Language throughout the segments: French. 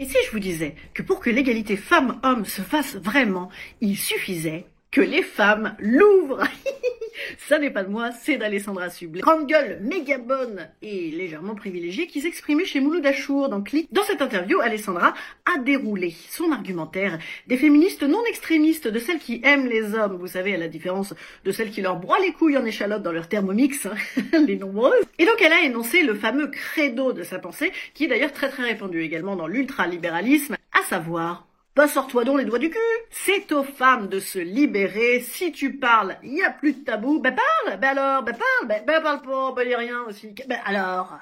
Et si je vous disais que pour que l'égalité femmes-hommes se fasse vraiment, il suffisait que les femmes l'ouvrent Ça n'est pas de moi, c'est d'Alessandra Sublet. Grande gueule, méga bonne et légèrement privilégiée qui s'exprimait chez Mouloud Achour dans. Dans cette interview, Alessandra a déroulé son argumentaire des féministes non extrémistes, de celles qui aiment les hommes, vous savez, à la différence de celles qui leur broient les couilles en échalote dans leur thermomix, hein, les nombreuses. Et donc elle a énoncé le fameux credo de sa pensée, qui est d'ailleurs très très répandu également dans l'ultralibéralisme, à savoir bah sors-toi donc les doigts du cul. C'est aux femmes de se libérer. Si tu parles, il n'y a plus de tabou. Ben parle. Ben alors Ben parle. Ben, ben parle pas, ben dis rien aussi. Ben alors.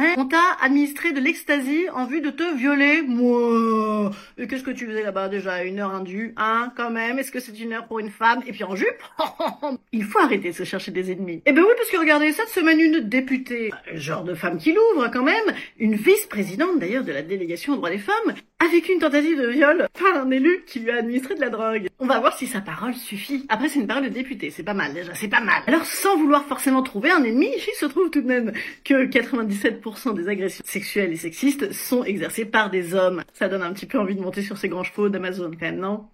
Hein? On t'a administré de l'ecstasy en vue de te violer. Moi Et qu'est-ce que tu faisais là-bas? Déjà Une heure indue Hein Quand même. Est-ce que c'est une heure pour une femme? Et puis en jupe? Il faut arrêter de se chercher des ennemis. Eh ben oui, parce que regardez, cette semaine, une députée, genre de femme qui l'ouvre quand même, une vice-présidente d'ailleurs de la délégation aux droits des femmes, a vécu une tentative de viol par un élu qui lui a administré de la drogue. On va voir si sa parole suffit. Après, c'est une parole de député, c'est pas mal déjà, c'est pas mal. Alors, sans vouloir forcément trouver un ennemi, il se trouve tout de même que 97% des agressions sexuelles et sexistes sont exercées par des hommes. Ça donne un petit peu envie de monter sur ces grands chevaux d'Amazon quand même, non?